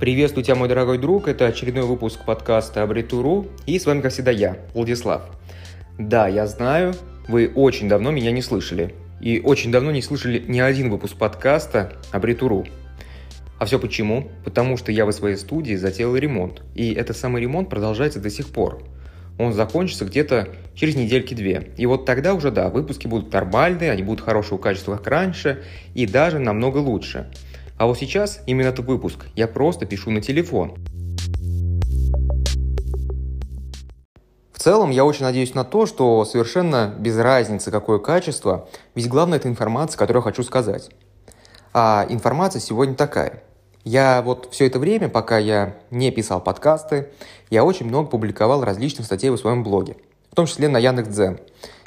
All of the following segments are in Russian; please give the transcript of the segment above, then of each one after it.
Приветствую тебя, мой дорогой друг. Это очередной выпуск подкаста Абритуру. И с вами, как всегда, я, Владислав. Да, я знаю, вы очень давно меня не слышали. И очень давно не слышали ни один выпуск подкаста Абритуру. А все почему? Потому что я в своей студии затеял ремонт. И этот самый ремонт продолжается до сих пор. Он закончится где-то через недельки-две. И вот тогда уже, да, выпуски будут нормальные, они будут хорошего качества, как раньше, и даже намного лучше. А вот сейчас, именно этот выпуск, я просто пишу на телефон. В целом, я очень надеюсь на то, что совершенно без разницы, какое качество, ведь главное это информация, которую я хочу сказать. А информация сегодня такая. Я вот все это время, пока я не писал подкасты, я очень много публиковал различных статей в своем блоге, в том числе на Яндекс.Дзен.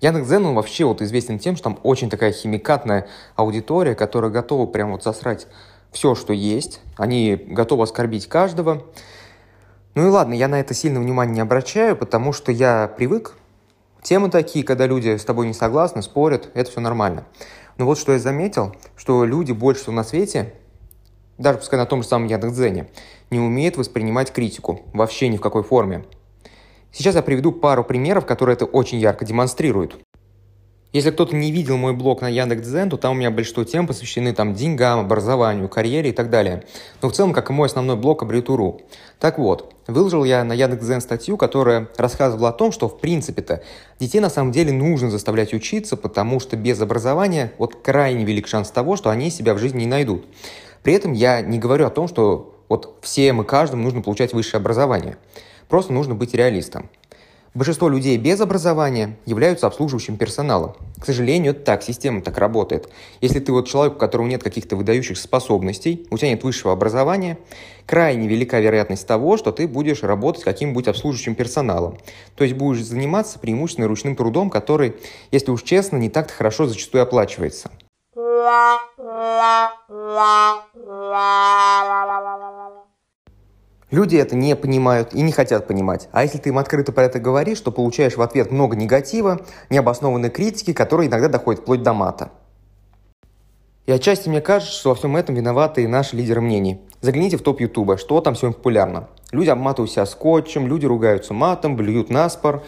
Яндекс.Дзен, он вообще вот известен тем, что там очень такая химикатная аудитория, которая готова прям вот засрать все, что есть. Они готовы оскорбить каждого. Ну и ладно, я на это сильно внимания не обращаю, потому что я привык. Темы такие, когда люди с тобой не согласны, спорят, это все нормально. Но вот что я заметил, что люди больше всего на свете, даже пускай на том же самом Яндекс.Дзене, не умеют воспринимать критику вообще ни в какой форме. Сейчас я приведу пару примеров, которые это очень ярко демонстрируют. Если кто-то не видел мой блог на Яндекс.Дзен, то там у меня большинство тем посвящены там деньгам, образованию, карьере и так далее. Но в целом, как и мой основной блог Абритуру. Так вот, выложил я на Яндекс.Дзен статью, которая рассказывала о том, что в принципе-то детей на самом деле нужно заставлять учиться, потому что без образования вот крайне велик шанс того, что они себя в жизни не найдут. При этом я не говорю о том, что вот всем и каждому нужно получать высшее образование. Просто нужно быть реалистом. Большинство людей без образования являются обслуживающим персоналом. К сожалению, это так, система так работает. Если ты вот человек, у которого нет каких-то выдающихся способностей, у тебя нет высшего образования, крайне велика вероятность того, что ты будешь работать каким-нибудь обслуживающим персоналом. То есть будешь заниматься преимущественно ручным трудом, который, если уж честно, не так-то хорошо зачастую оплачивается. Люди это не понимают и не хотят понимать. А если ты им открыто про это говоришь, то получаешь в ответ много негатива, необоснованной критики, которая иногда доходит вплоть до мата. И отчасти мне кажется, что во всем этом виноваты и наши лидеры мнений. Загляните в топ Ютуба, что там сегодня популярно. Люди обматывают себя скотчем, люди ругаются матом, блюют на спор,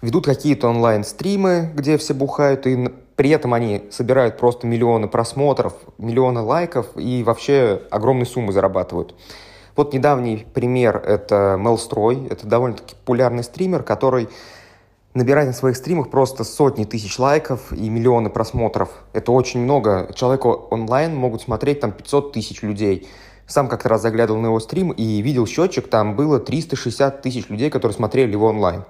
ведут какие-то онлайн-стримы, где все бухают, и при этом они собирают просто миллионы просмотров, миллионы лайков и вообще огромные суммы зарабатывают. Вот недавний пример – это Мелстрой. Это довольно-таки популярный стример, который набирает на своих стримах просто сотни тысяч лайков и миллионы просмотров. Это очень много. Человеку онлайн могут смотреть там 500 тысяч людей. Сам как-то раз заглядывал на его стрим и видел счетчик, там было 360 тысяч людей, которые смотрели его онлайн.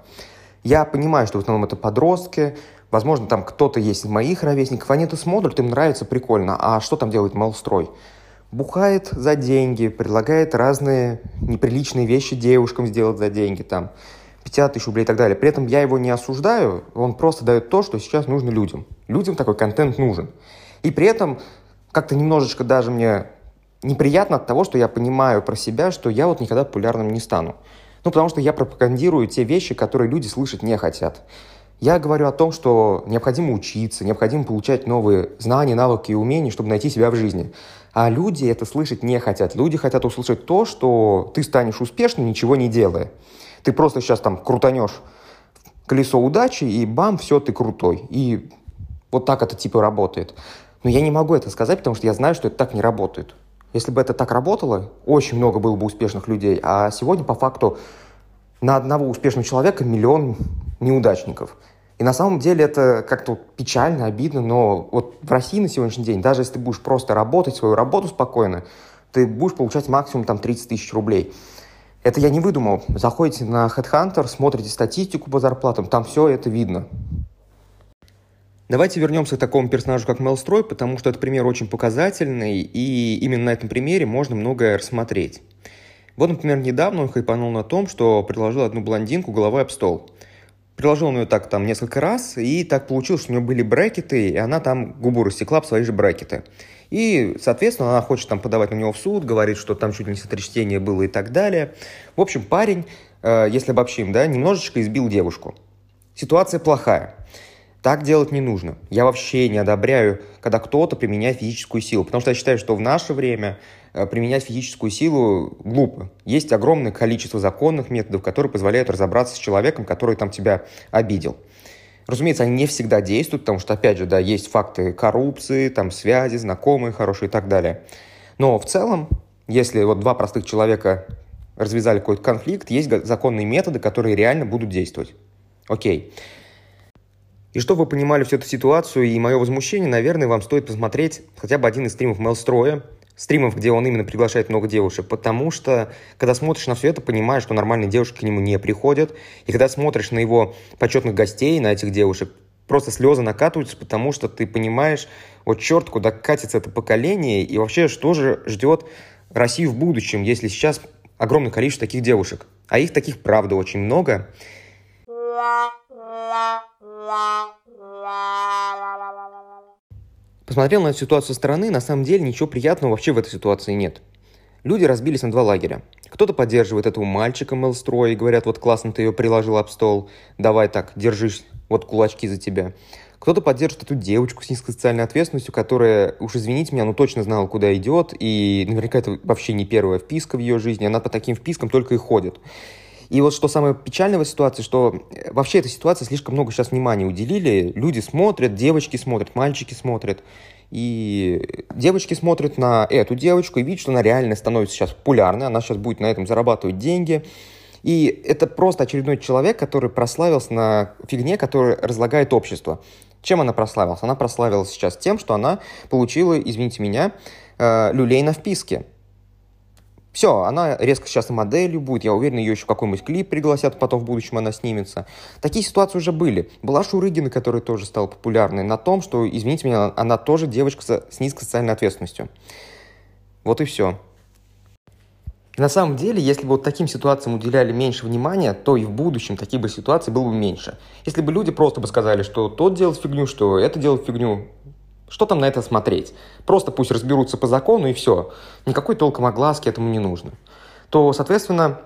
Я понимаю, что в основном это подростки, возможно, там кто-то есть из моих ровесников, они это смотрят, им нравится, прикольно. А что там делает Мелстрой? Бухает за деньги, предлагает разные неприличные вещи девушкам сделать за деньги, там, 50 тысяч рублей и так далее. При этом я его не осуждаю, он просто дает то, что сейчас нужно людям. Людям такой контент нужен. И при этом как-то немножечко даже мне неприятно от того, что я понимаю про себя, что я вот никогда популярным не стану. Ну, потому что я пропагандирую те вещи, которые люди слышать не хотят. Я говорю о том, что необходимо учиться, необходимо получать новые знания, навыки и умения, чтобы найти себя в жизни. А люди это слышать не хотят. Люди хотят услышать то, что ты станешь успешным, ничего не делая. Ты просто сейчас там крутанешь колесо удачи, и бам, все, ты крутой. И вот так это типа работает. Но я не могу это сказать, потому что я знаю, что это так не работает. Если бы это так работало, очень много было бы успешных людей. А сегодня, по факту, на одного успешного человека миллион неудачников. На самом деле это как-то печально, обидно, но вот в России на сегодняшний день, даже если ты будешь просто работать свою работу спокойно, ты будешь получать максимум там 30 тысяч рублей. Это я не выдумал. Заходите на Headhunter, смотрите статистику по зарплатам, там все это видно. Давайте вернемся к такому персонажу, как Мелстрой, потому что этот пример очень показательный, и именно на этом примере можно многое рассмотреть. Вот, например, недавно он хайпанул на том, что предложил одну блондинку головой об стол – Приложил он ее так там несколько раз, и так получилось, что у нее были брекеты, и она там губу рассекла об свои же брекеты. И, соответственно, она хочет там подавать на него в суд, говорит, что там чуть ли не сотрясение было и так далее. В общем, парень, э, если обобщим, да, немножечко избил девушку. Ситуация плохая. Так делать не нужно. Я вообще не одобряю, когда кто-то применяет физическую силу, потому что я считаю, что в наше время э, применять физическую силу глупо. Есть огромное количество законных методов, которые позволяют разобраться с человеком, который там тебя обидел. Разумеется, они не всегда действуют, потому что, опять же, да, есть факты коррупции, там связи, знакомые хорошие и так далее. Но в целом, если вот два простых человека развязали какой-то конфликт, есть законные методы, которые реально будут действовать. Окей. И чтобы вы понимали всю эту ситуацию и мое возмущение, наверное, вам стоит посмотреть хотя бы один из стримов Мелстроя, стримов, где он именно приглашает много девушек, потому что, когда смотришь на все это, понимаешь, что нормальные девушки к нему не приходят, и когда смотришь на его почетных гостей, на этих девушек, просто слезы накатываются, потому что ты понимаешь, вот черт, куда катится это поколение, и вообще, что же ждет Россию в будущем, если сейчас огромное количество таких девушек. А их таких, правда, очень много. Посмотрел на эту ситуацию со стороны, на самом деле ничего приятного вообще в этой ситуации нет. Люди разбились на два лагеря. Кто-то поддерживает этого мальчика Мелстроя и говорят, вот классно ты ее приложил об стол, давай так, держись, вот кулачки за тебя. Кто-то поддерживает эту девочку с низкой социальной ответственностью, которая, уж извините меня, ну точно знала, куда идет, и наверняка это вообще не первая вписка в ее жизни, она по таким впискам только и ходит. И вот что самое печальное в ситуации, что э, вообще этой ситуации слишком много сейчас внимания уделили. Люди смотрят, девочки смотрят, мальчики смотрят. И девочки смотрят на эту девочку и видят, что она реально становится сейчас популярной, она сейчас будет на этом зарабатывать деньги. И это просто очередной человек, который прославился на фигне, которая разлагает общество. Чем она прославилась? Она прославилась сейчас тем, что она получила, извините меня, э, люлей на вписке. Все, она резко сейчас моделью будет, я уверен, ее еще какой-нибудь клип пригласят, потом в будущем она снимется. Такие ситуации уже были. Была Шурыгина, которая тоже стала популярной, на том, что, извините меня, она тоже девочка с низкой социальной ответственностью. Вот и все. На самом деле, если бы вот таким ситуациям уделяли меньше внимания, то и в будущем таких бы ситуаций было бы меньше. Если бы люди просто бы сказали, что тот делает фигню, что это делает фигню, что там на это смотреть? Просто пусть разберутся по закону и все. Никакой толком огласки этому не нужно. То, соответственно,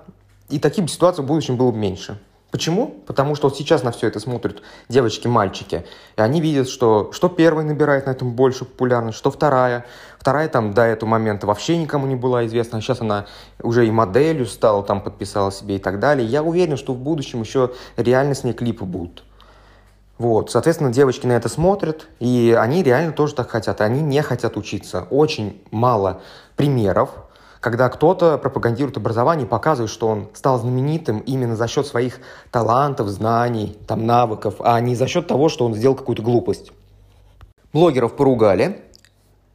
и таких ситуаций в будущем было бы меньше. Почему? Потому что вот сейчас на все это смотрят девочки-мальчики, и они видят, что, что первая набирает на этом больше популярность, что вторая. Вторая там до этого момента вообще никому не была известна, а сейчас она уже и моделью стала, там подписала себе и так далее. Я уверен, что в будущем еще реально с ней клипы будут. Вот, соответственно, девочки на это смотрят, и они реально тоже так хотят. Они не хотят учиться. Очень мало примеров, когда кто-то пропагандирует образование показывает, что он стал знаменитым именно за счет своих талантов, знаний, там, навыков, а не за счет того, что он сделал какую-то глупость. Блогеров поругали.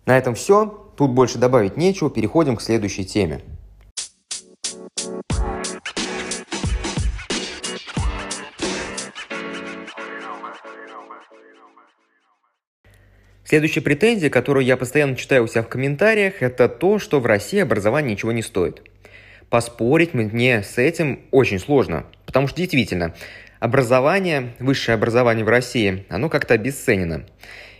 На этом все. Тут больше добавить нечего. Переходим к следующей теме. Следующая претензия, которую я постоянно читаю у себя в комментариях, это то, что в России образование ничего не стоит. Поспорить мне с этим очень сложно, потому что действительно, образование, высшее образование в России, оно как-то обесценено.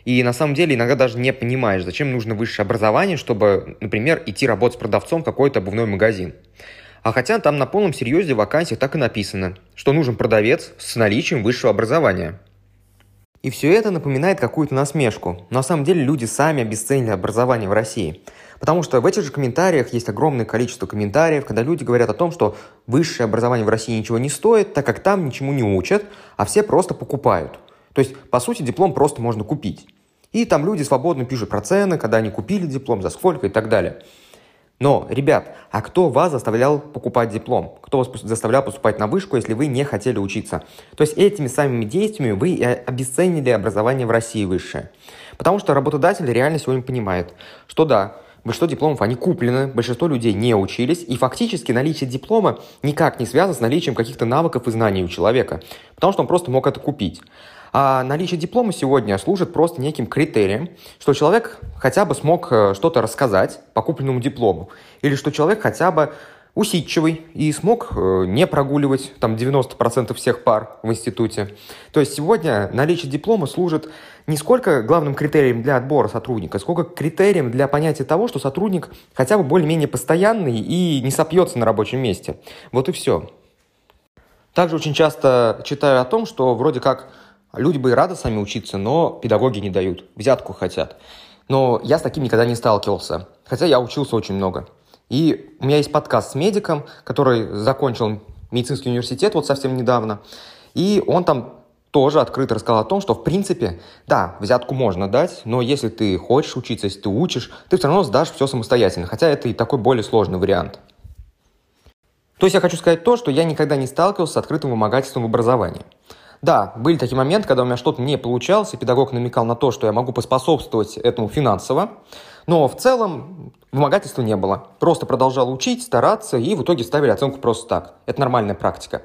И на самом деле иногда даже не понимаешь, зачем нужно высшее образование, чтобы, например, идти работать с продавцом в какой-то обувной магазин. А хотя там на полном серьезе в вакансиях так и написано, что нужен продавец с наличием высшего образования – и все это напоминает какую-то насмешку. Но на самом деле люди сами обесценили образование в России. Потому что в этих же комментариях есть огромное количество комментариев, когда люди говорят о том, что высшее образование в России ничего не стоит, так как там ничему не учат, а все просто покупают. То есть, по сути, диплом просто можно купить. И там люди свободно пишут про цены, когда они купили диплом, за сколько и так далее. Но, ребят, а кто вас заставлял покупать диплом? Кто вас заставлял поступать на вышку, если вы не хотели учиться? То есть этими самыми действиями вы обесценили образование в России высшее. Потому что работодатель реально сегодня понимает, что да, большинство дипломов, они куплены, большинство людей не учились, и фактически наличие диплома никак не связано с наличием каких-то навыков и знаний у человека, потому что он просто мог это купить. А наличие диплома сегодня служит просто неким критерием, что человек хотя бы смог э, что-то рассказать по купленному диплому, или что человек хотя бы усидчивый и смог э, не прогуливать там 90% всех пар в институте. То есть сегодня наличие диплома служит не сколько главным критерием для отбора сотрудника, сколько критерием для понятия того, что сотрудник хотя бы более-менее постоянный и не сопьется на рабочем месте. Вот и все. Также очень часто читаю о том, что вроде как Люди бы и рады сами учиться, но педагоги не дают, взятку хотят. Но я с таким никогда не сталкивался, хотя я учился очень много. И у меня есть подкаст с медиком, который закончил медицинский университет вот совсем недавно. И он там тоже открыто рассказал о том, что, в принципе, да, взятку можно дать, но если ты хочешь учиться, если ты учишь, ты все равно сдашь все самостоятельно, хотя это и такой более сложный вариант. То есть я хочу сказать то, что я никогда не сталкивался с открытым вымогательством в образовании. Да, были такие моменты, когда у меня что-то не получалось, и педагог намекал на то, что я могу поспособствовать этому финансово, но в целом вымогательства не было. Просто продолжал учить, стараться, и в итоге ставили оценку просто так. Это нормальная практика.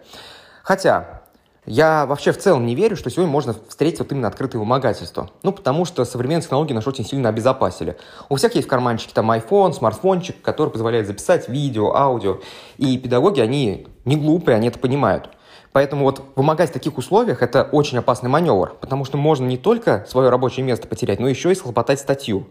Хотя я вообще в целом не верю, что сегодня можно встретить вот именно открытое вымогательство. Ну, потому что современные технологии нас очень сильно обезопасили. У всех есть в карманчике там iPhone, смартфончик, который позволяет записать видео, аудио. И педагоги, они не глупые, они это понимают. Поэтому вот вымогать в таких условиях – это очень опасный маневр, потому что можно не только свое рабочее место потерять, но еще и схлопотать статью.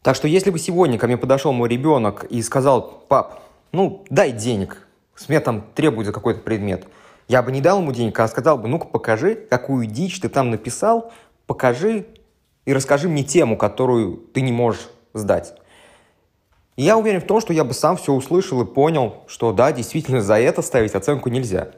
Так что если бы сегодня ко мне подошел мой ребенок и сказал, пап, ну, дай денег, с меня там требуется какой-то предмет – я бы не дал ему денег, а сказал бы, ну-ка покажи, какую дичь ты там написал, покажи и расскажи мне тему, которую ты не можешь сдать. И я уверен в том, что я бы сам все услышал и понял, что да, действительно за это ставить оценку нельзя.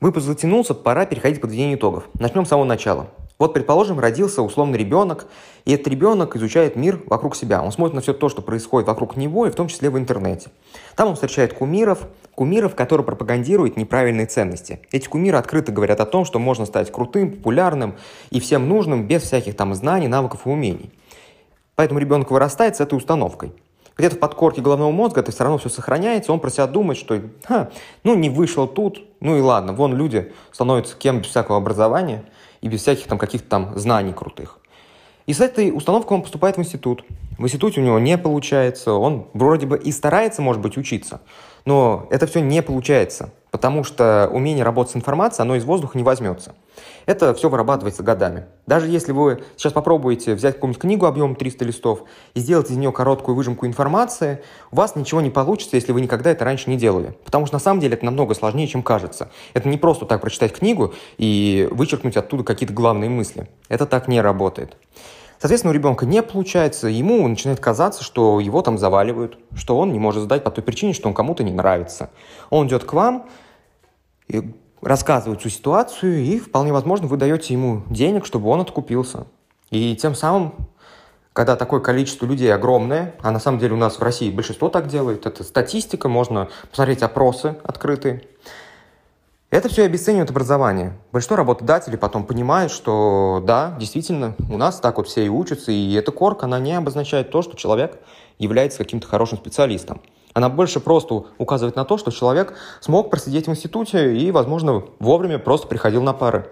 Выпуск затянулся, пора переходить к подведению итогов. Начнем с самого начала. Вот, предположим, родился условный ребенок, и этот ребенок изучает мир вокруг себя. Он смотрит на все то, что происходит вокруг него, и в том числе в интернете. Там он встречает кумиров, кумиров, которые пропагандируют неправильные ценности. Эти кумиры открыто говорят о том, что можно стать крутым, популярным и всем нужным без всяких там знаний, навыков и умений. Поэтому ребенок вырастает с этой установкой. Где-то в подкорке головного мозга это все равно все сохраняется, он про себя думает, что Ха, ну не вышел тут, ну и ладно, вон люди становятся кем без всякого образования – и без всяких там каких-то там знаний крутых. И с этой установкой он поступает в институт. В институте у него не получается, он вроде бы и старается, может быть, учиться, но это все не получается, потому что умение работать с информацией, оно из воздуха не возьмется. Это все вырабатывается годами. Даже если вы сейчас попробуете взять какую-нибудь книгу объемом 300 листов и сделать из нее короткую выжимку информации, у вас ничего не получится, если вы никогда это раньше не делали. Потому что на самом деле это намного сложнее, чем кажется. Это не просто так прочитать книгу и вычеркнуть оттуда какие-то главные мысли. Это так не работает. Соответственно, у ребенка не получается, ему начинает казаться, что его там заваливают, что он не может сдать по той причине, что он кому-то не нравится. Он идет к вам, и рассказывает всю ситуацию, и вполне возможно вы даете ему денег, чтобы он откупился. И тем самым, когда такое количество людей огромное, а на самом деле у нас в России большинство так делает, это статистика, можно посмотреть опросы открытые, это все обесценивает образование. Большинство работодателей потом понимают, что да, действительно, у нас так вот все и учатся, и эта корка, она не обозначает то, что человек является каким-то хорошим специалистом. Она больше просто указывает на то, что человек смог просидеть в институте и, возможно, вовремя просто приходил на пары.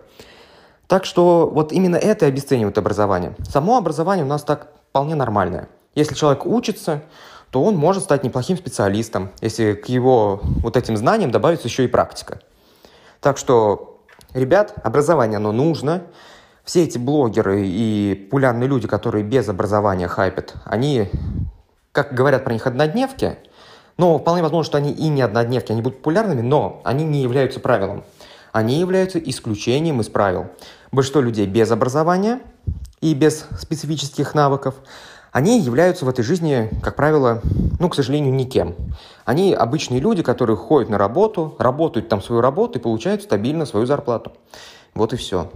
Так что вот именно это обесценивает образование. Само образование у нас так вполне нормальное. Если человек учится, то он может стать неплохим специалистом, если к его вот этим знаниям добавится еще и практика. Так что, ребят, образование оно нужно. Все эти блогеры и популярные люди, которые без образования хайпят, они, как говорят про них однодневки, но вполне возможно, что они и не однодневки, они будут популярными, но они не являются правилом. Они являются исключением из правил. Большинство людей без образования и без специфических навыков, они являются в этой жизни, как правило, ну, к сожалению, никем. Они обычные люди, которые ходят на работу, работают там свою работу и получают стабильно свою зарплату. Вот и все.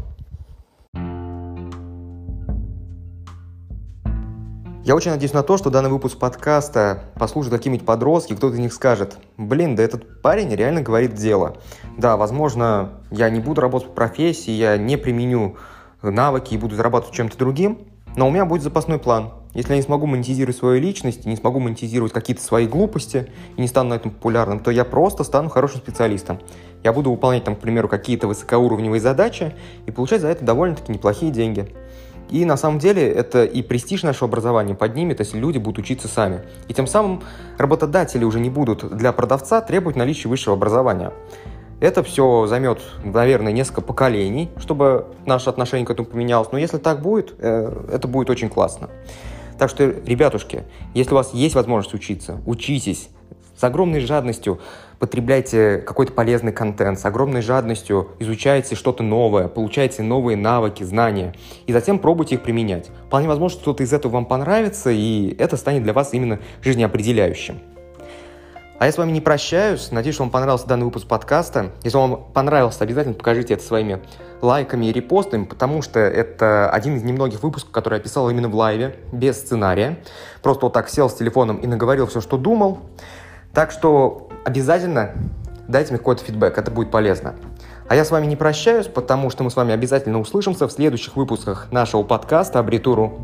Я очень надеюсь на то, что данный выпуск подкаста послушают какие-нибудь подростки, кто-то из них скажет, блин, да этот парень реально говорит дело. Да, возможно, я не буду работать по профессии, я не применю навыки и буду зарабатывать чем-то другим, но у меня будет запасной план. Если я не смогу монетизировать свою личность, не смогу монетизировать какие-то свои глупости и не стану на этом популярным, то я просто стану хорошим специалистом. Я буду выполнять, там, к примеру, какие-то высокоуровневые задачи и получать за это довольно-таки неплохие деньги. И на самом деле это и престиж нашего образования поднимет, если люди будут учиться сами. И тем самым работодатели уже не будут для продавца требовать наличия высшего образования. Это все займет, наверное, несколько поколений, чтобы наше отношение к этому поменялось. Но если так будет, э, это будет очень классно. Так что, ребятушки, если у вас есть возможность учиться, учитесь. С огромной жадностью потребляйте какой-то полезный контент, с огромной жадностью изучайте что-то новое, получайте новые навыки, знания, и затем пробуйте их применять. Вполне возможно, что что-то из этого вам понравится, и это станет для вас именно жизнеопределяющим. А я с вами не прощаюсь. Надеюсь, что вам понравился данный выпуск подкаста. Если вам понравился, обязательно покажите это своими лайками и репостами, потому что это один из немногих выпусков, который я писал именно в лайве, без сценария. Просто вот так сел с телефоном и наговорил все, что думал. Так что обязательно дайте мне какой-то фидбэк, это будет полезно. А я с вами не прощаюсь, потому что мы с вами обязательно услышимся в следующих выпусках нашего подкаста «Абритуру